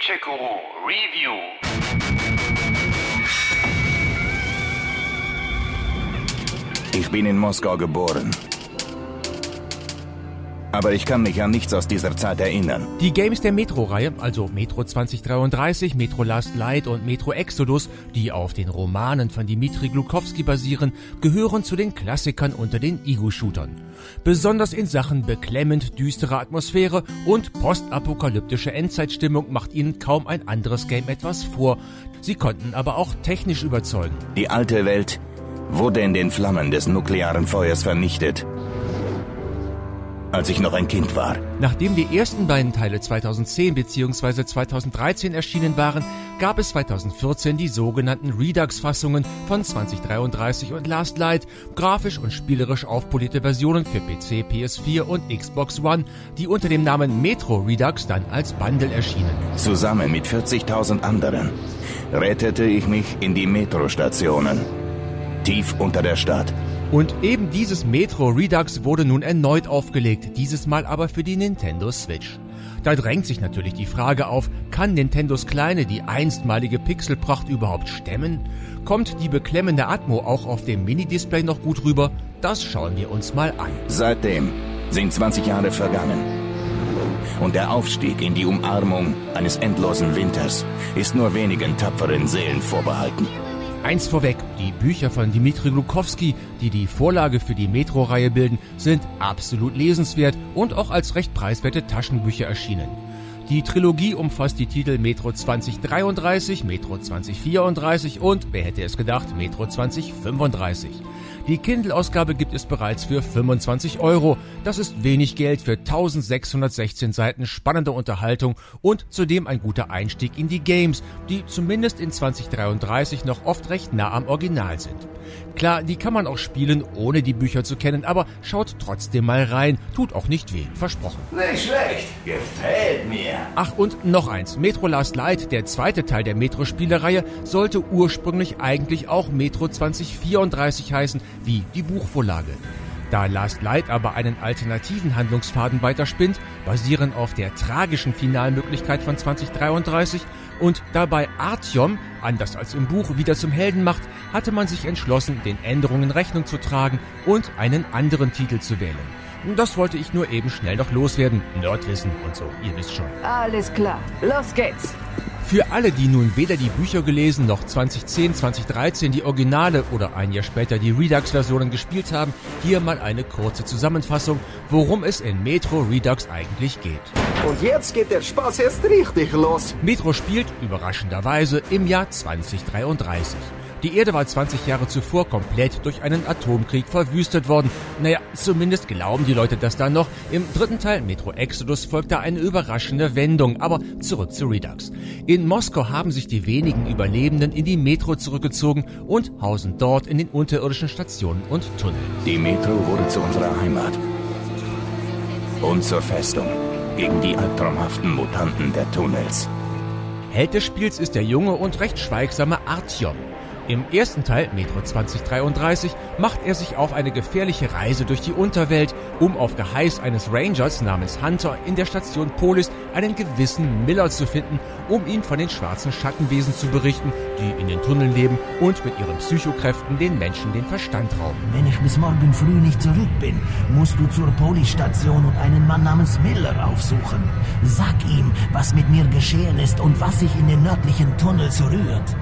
Gencheku Review. Ich bin in Moskau geboren. Aber ich kann mich an nichts aus dieser Zeit erinnern. Die Games der Metro-Reihe, also Metro 2033, Metro Last Light und Metro Exodus, die auf den Romanen von Dimitri Glukowski basieren, gehören zu den Klassikern unter den Ego-Shootern. Besonders in Sachen beklemmend düstere Atmosphäre und postapokalyptische Endzeitstimmung macht ihnen kaum ein anderes Game etwas vor. Sie konnten aber auch technisch überzeugen. Die alte Welt wurde in den Flammen des nuklearen Feuers vernichtet als ich noch ein Kind war. Nachdem die ersten beiden Teile 2010 bzw. 2013 erschienen waren, gab es 2014 die sogenannten Redux-Fassungen von 2033 und Last Light, grafisch und spielerisch aufpolierte Versionen für PC, PS4 und Xbox One, die unter dem Namen Metro Redux dann als Bundle erschienen. Zusammen mit 40.000 anderen rettete ich mich in die Metrostationen, tief unter der Stadt. Und eben dieses Metro Redux wurde nun erneut aufgelegt, dieses Mal aber für die Nintendo Switch. Da drängt sich natürlich die Frage auf, kann Nintendos Kleine die einstmalige Pixelpracht überhaupt stemmen? Kommt die beklemmende Atmo auch auf dem Mini-Display noch gut rüber? Das schauen wir uns mal an. Seitdem sind 20 Jahre vergangen. Und der Aufstieg in die Umarmung eines endlosen Winters ist nur wenigen tapferen Seelen vorbehalten. Eins vorweg, die Bücher von Dimitri Glukowski, die die Vorlage für die Metro-Reihe bilden, sind absolut lesenswert und auch als recht preiswerte Taschenbücher erschienen. Die Trilogie umfasst die Titel Metro 2033, Metro 2034 und, wer hätte es gedacht, Metro 2035. Die Kindle-Ausgabe gibt es bereits für 25 Euro. Das ist wenig Geld für 1616 Seiten spannende Unterhaltung und zudem ein guter Einstieg in die Games, die zumindest in 2033 noch oft recht nah am Original sind. Klar, die kann man auch spielen, ohne die Bücher zu kennen, aber schaut trotzdem mal rein. Tut auch nicht weh, versprochen. Nicht schlecht, gefällt mir. Ach, und noch eins. Metro Last Light, der zweite Teil der Metro-Spielereihe, sollte ursprünglich eigentlich auch Metro 2034 heißen, wie die Buchvorlage. Da Last Light aber einen alternativen Handlungsfaden weiterspinnt, basierend auf der tragischen Finalmöglichkeit von 2033 und dabei Artyom, anders als im Buch, wieder zum Helden macht, hatte man sich entschlossen, den Änderungen Rechnung zu tragen und einen anderen Titel zu wählen. Das wollte ich nur eben schnell noch loswerden. Nerdwissen und so, ihr wisst schon. Alles klar, los geht's. Für alle, die nun weder die Bücher gelesen noch 2010, 2013 die Originale oder ein Jahr später die Redux-Versionen gespielt haben, hier mal eine kurze Zusammenfassung, worum es in Metro Redux eigentlich geht. Und jetzt geht der Spaß erst richtig los. Metro spielt, überraschenderweise, im Jahr 2033. Die Erde war 20 Jahre zuvor komplett durch einen Atomkrieg verwüstet worden. Naja, zumindest glauben die Leute das dann noch. Im dritten Teil Metro Exodus folgt da eine überraschende Wendung. Aber zurück zu Redux. In Moskau haben sich die wenigen Überlebenden in die Metro zurückgezogen und hausen dort in den unterirdischen Stationen und Tunneln. Die Metro wurde zu unserer Heimat. Und zur Festung gegen die albtraumhaften Mutanten der Tunnels. Held des Spiels ist der junge und recht schweigsame Artyom. Im ersten Teil, Metro 2033, macht er sich auf eine gefährliche Reise durch die Unterwelt, um auf Geheiß eines Rangers namens Hunter in der Station Polis einen gewissen Miller zu finden, um ihn von den schwarzen Schattenwesen zu berichten, die in den Tunneln leben und mit ihren Psychokräften den Menschen den Verstand rauben. Wenn ich bis morgen früh nicht zurück bin, musst du zur Polisstation und einen Mann namens Miller aufsuchen. Sag ihm, was mit mir geschehen ist und was sich in den nördlichen Tunnels rührt.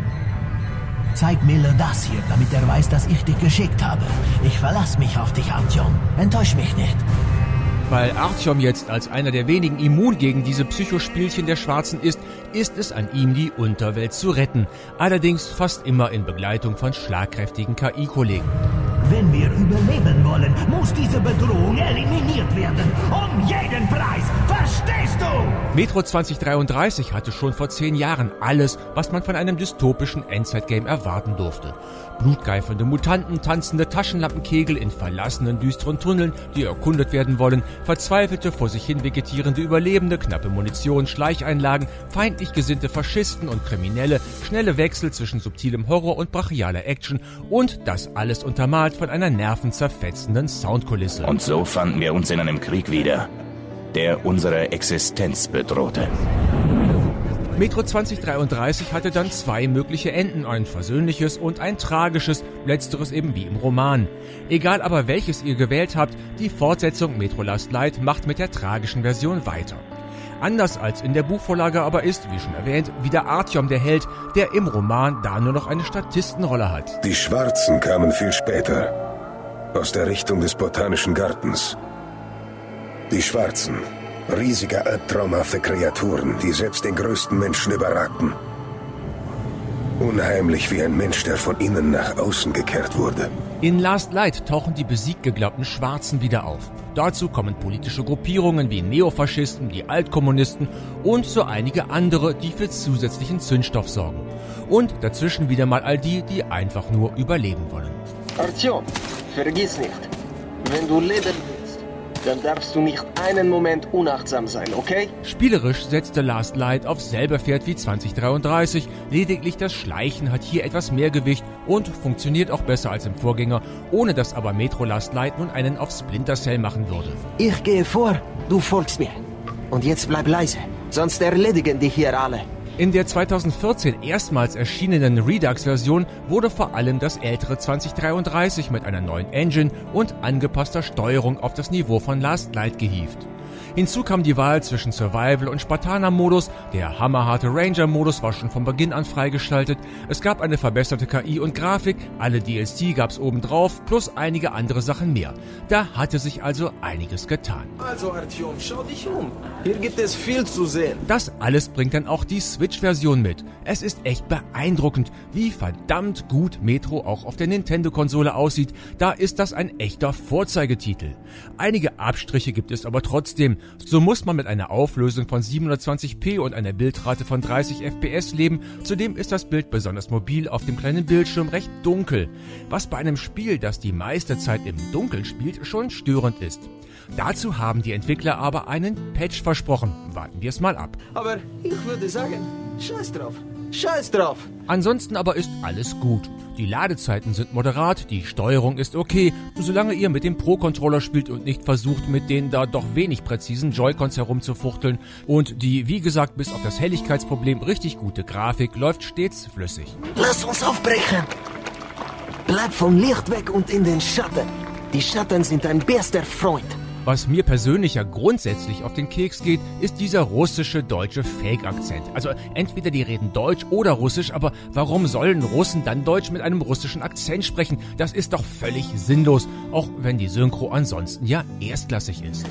Zeig Miller das hier, damit er weiß, dass ich dich geschickt habe. Ich verlass mich auf dich, Artyom. Enttäusch mich nicht. Weil Artyom jetzt als einer der wenigen immun gegen diese Psychospielchen der Schwarzen ist, ist es an ihm, die Unterwelt zu retten. Allerdings fast immer in Begleitung von schlagkräftigen KI-Kollegen. Wenn wir überleben wollen, muss diese Bedrohung eliminiert werden. Um jeden Preis. Verstehst du? Metro 2033 hatte schon vor zehn Jahren alles, was man von einem dystopischen Endzeitgame erwarten durfte. Blutgeifernde Mutanten, tanzende Taschenlampenkegel in verlassenen, düsteren Tunneln, die erkundet werden wollen, verzweifelte, vor sich hin vegetierende Überlebende, knappe Munition, Schleicheinlagen, feindlich gesinnte Faschisten und Kriminelle, schnelle Wechsel zwischen subtilem Horror und brachialer Action und das alles untermalt von einer nervenzerfetzenden Soundkulisse. Und so fanden wir uns in einem Krieg wieder, der unsere Existenz bedrohte. Metro 2033 hatte dann zwei mögliche Enden, ein versöhnliches und ein tragisches, letzteres eben wie im Roman. Egal aber welches ihr gewählt habt, die Fortsetzung Metro Last Light macht mit der tragischen Version weiter. Anders als in der Buchvorlage aber ist, wie schon erwähnt, wieder Artyom der Held, der im Roman da nur noch eine Statistenrolle hat. Die Schwarzen kamen viel später, aus der Richtung des Botanischen Gartens. Die Schwarzen, riesige albtraumhafte Kreaturen, die selbst den größten Menschen überragten. Unheimlich wie ein Mensch, der von innen nach außen gekehrt wurde. In Last Light tauchen die besiegt geglaubten Schwarzen wieder auf. Dazu kommen politische Gruppierungen wie Neofaschisten, die Altkommunisten und so einige andere, die für zusätzlichen Zündstoff sorgen. Und dazwischen wieder mal all die, die einfach nur überleben wollen. Artyom, vergiss nicht, wenn du leben dann darfst du nicht einen Moment unachtsam sein, okay? Spielerisch setzt The Last Light auf selber Pferd wie 2033, lediglich das Schleichen hat hier etwas mehr Gewicht und funktioniert auch besser als im Vorgänger, ohne dass aber Metro Last Light nun einen auf Splinter Cell machen würde. Ich gehe vor, du folgst mir. Und jetzt bleib leise, sonst erledigen dich hier alle. In der 2014 erstmals erschienenen Redux-Version wurde vor allem das ältere 2033 mit einer neuen Engine und angepasster Steuerung auf das Niveau von Last Light gehievt. Hinzu kam die Wahl zwischen Survival und Spartaner-Modus. Der hammerharte Ranger-Modus war schon von Beginn an freigeschaltet. Es gab eine verbesserte KI und Grafik, alle DLC gab's obendrauf, plus einige andere Sachen mehr. Da hatte sich also einiges getan. Also Artyom, schau dich um. Hier gibt es viel zu sehen. Das alles bringt dann auch die Switch-Version mit. Es ist echt beeindruckend, wie verdammt gut Metro auch auf der Nintendo-Konsole aussieht. Da ist das ein echter Vorzeigetitel. Einige Abstriche gibt es aber trotzdem. So muss man mit einer Auflösung von 720p und einer Bildrate von 30 fps leben. Zudem ist das Bild besonders mobil auf dem kleinen Bildschirm recht dunkel, was bei einem Spiel, das die meiste Zeit im Dunkeln spielt, schon störend ist. Dazu haben die Entwickler aber einen Patch versprochen. Warten wir es mal ab. Aber ich würde sagen, scheiß drauf. Scheiß drauf. Ansonsten aber ist alles gut. Die Ladezeiten sind moderat, die Steuerung ist okay, solange ihr mit dem Pro-Controller spielt und nicht versucht, mit den da doch wenig präzisen Joy-Cons herumzufuchteln. Und die, wie gesagt, bis auf das Helligkeitsproblem richtig gute Grafik läuft stets flüssig. Lass uns aufbrechen. Bleib vom Licht weg und in den Schatten. Die Schatten sind dein bester Freund. Was mir persönlich ja grundsätzlich auf den Keks geht, ist dieser russische deutsche Fake-Akzent. Also entweder die reden Deutsch oder Russisch, aber warum sollen Russen dann Deutsch mit einem russischen Akzent sprechen? Das ist doch völlig sinnlos, auch wenn die Synchro ansonsten ja erstklassig ist.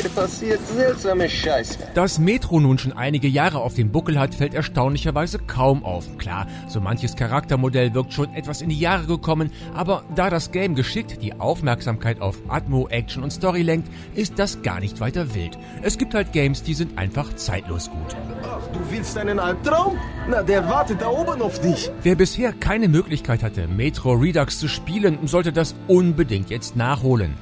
Hier passiert seltsame Scheiße. Dass Metro nun schon einige Jahre auf dem Buckel hat, fällt erstaunlicherweise kaum auf. Klar, so manches Charaktermodell wirkt schon etwas in die Jahre gekommen, aber da das Game geschickt die Aufmerksamkeit auf Atmo, Action und Story lenkt, ist das gar nicht weiter wild. Es gibt halt Games, die sind einfach zeitlos gut. Ach, du willst einen Albtraum? Na, der wartet da oben auf dich. Wer bisher keine Möglichkeit hatte, Metro Redux zu spielen, sollte das unbedingt jetzt nachholen.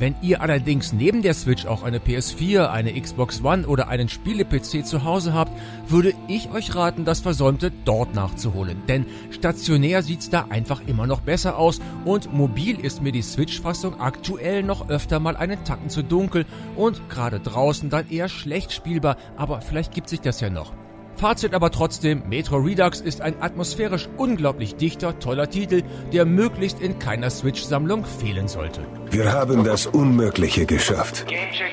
Wenn ihr allerdings neben der Switch auch eine PS4, eine Xbox One oder einen Spiele-PC zu Hause habt, würde ich euch raten, das Versäumte dort nachzuholen. Denn stationär sieht's da einfach immer noch besser aus und mobil ist mir die Switch-Fassung aktuell noch öfter mal einen Tacken zu dunkel und gerade draußen dann eher schlecht spielbar, aber vielleicht gibt sich das ja noch. Fazit aber trotzdem, Metro Redux ist ein atmosphärisch unglaublich dichter, toller Titel, der möglichst in keiner Switch-Sammlung fehlen sollte. Wir haben das Unmögliche geschafft. Gamecheck